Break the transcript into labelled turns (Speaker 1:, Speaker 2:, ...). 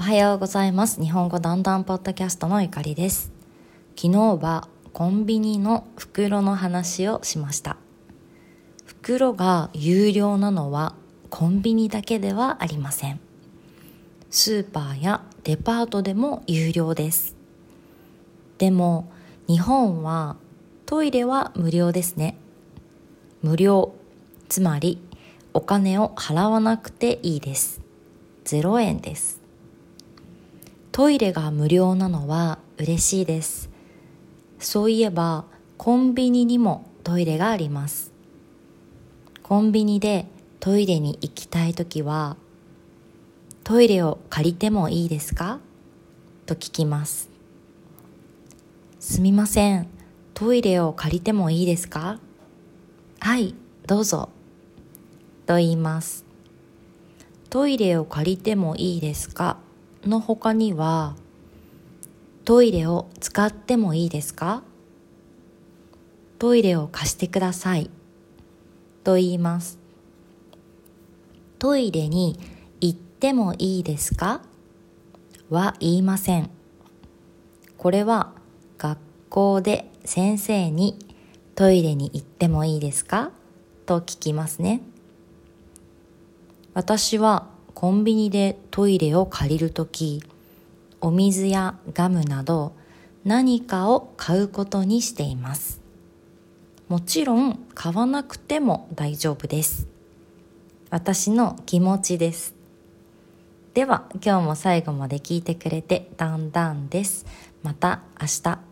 Speaker 1: おはようございます。日本語だんだんポッドキャストのゆかりです。昨日はコンビニの袋の話をしました。袋が有料なのはコンビニだけではありません。スーパーやデパートでも有料です。でも日本はトイレは無料ですね。無料つまりお金を払わなくていいです。0円です。トイレが無料なのは嬉しいです。そういえばコンビニにもトイレがあります。コンビニでトイレに行きたいときはトイレを借りてもいいですか？と聞きます。すみません。トイレを借りてもいいですか？はいどうぞ。と言います。トイレを借りてもいいですか？の他にはトイレを使ってもいいですか？トイレを貸してください。と言います。トイレに行ってもいいですか？は言いません。これは学校で先生にトイレに行ってもいいですか？と聞きますね。私はコンビニでトイレを借りるときお水やガムなど何かを買うことにしています。もちろん買わなくても大丈夫です。私の気持ちです。では今日も最後まで聞いてくれてだんだんです。また明日。